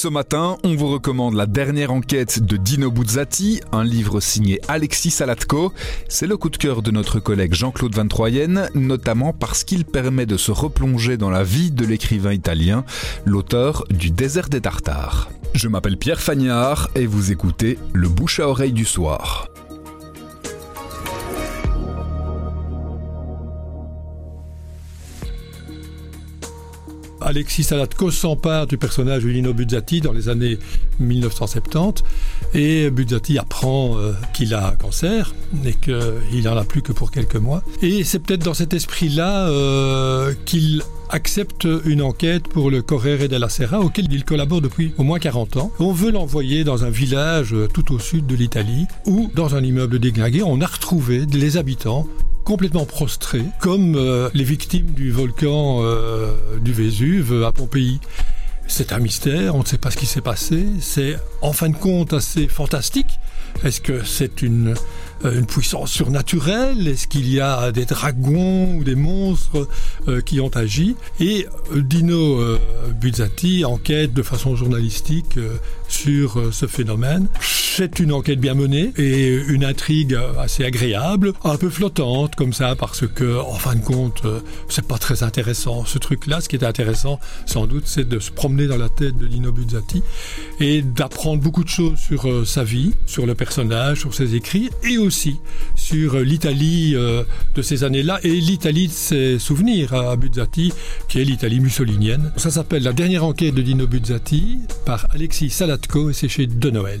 Ce matin, on vous recommande la dernière enquête de Dino Buzzati, un livre signé Alexis Salatko. C'est le coup de cœur de notre collègue Jean-Claude Van Troyen, notamment parce qu'il permet de se replonger dans la vie de l'écrivain italien, l'auteur du Désert des Tartares. Je m'appelle Pierre Fagnard et vous écoutez Le bouche à oreille du soir. Alexis Salatko s'empare du personnage de Lino Buzzati dans les années 1970 et Buzzati apprend euh, qu'il a un cancer et qu'il n'en a plus que pour quelques mois. Et c'est peut-être dans cet esprit-là euh, qu'il accepte une enquête pour le Corriere della Sera auquel il collabore depuis au moins 40 ans. On veut l'envoyer dans un village euh, tout au sud de l'Italie où, dans un immeuble déglingué, on a retrouvé les habitants complètement prostrés, comme euh, les victimes du volcan euh, du Vésuve à Pompéi. C'est un mystère, on ne sait pas ce qui s'est passé, c'est en fin de compte assez fantastique. Est-ce que c'est une, euh, puissance surnaturelle? Est-ce qu'il y a des dragons ou des monstres qui ont agi? Et Dino Buzzati enquête de façon journalistique sur ce phénomène. C'est une enquête bien menée et une intrigue assez agréable, un peu flottante comme ça parce que en fin de compte euh, c'est pas très intéressant ce truc là. Ce qui est intéressant sans doute c'est de se promener dans la tête de Dino Buzzati et d'apprendre beaucoup de choses sur euh, sa vie, sur le personnage, sur ses écrits et aussi sur euh, l'Italie de ces années-là et l'Italie de ses souvenirs à Buzzati qui est l'Italie mussolinienne. Ça s'appelle La dernière enquête de Dino Buzzati par Alexis Salatko et c'est chez De Noël.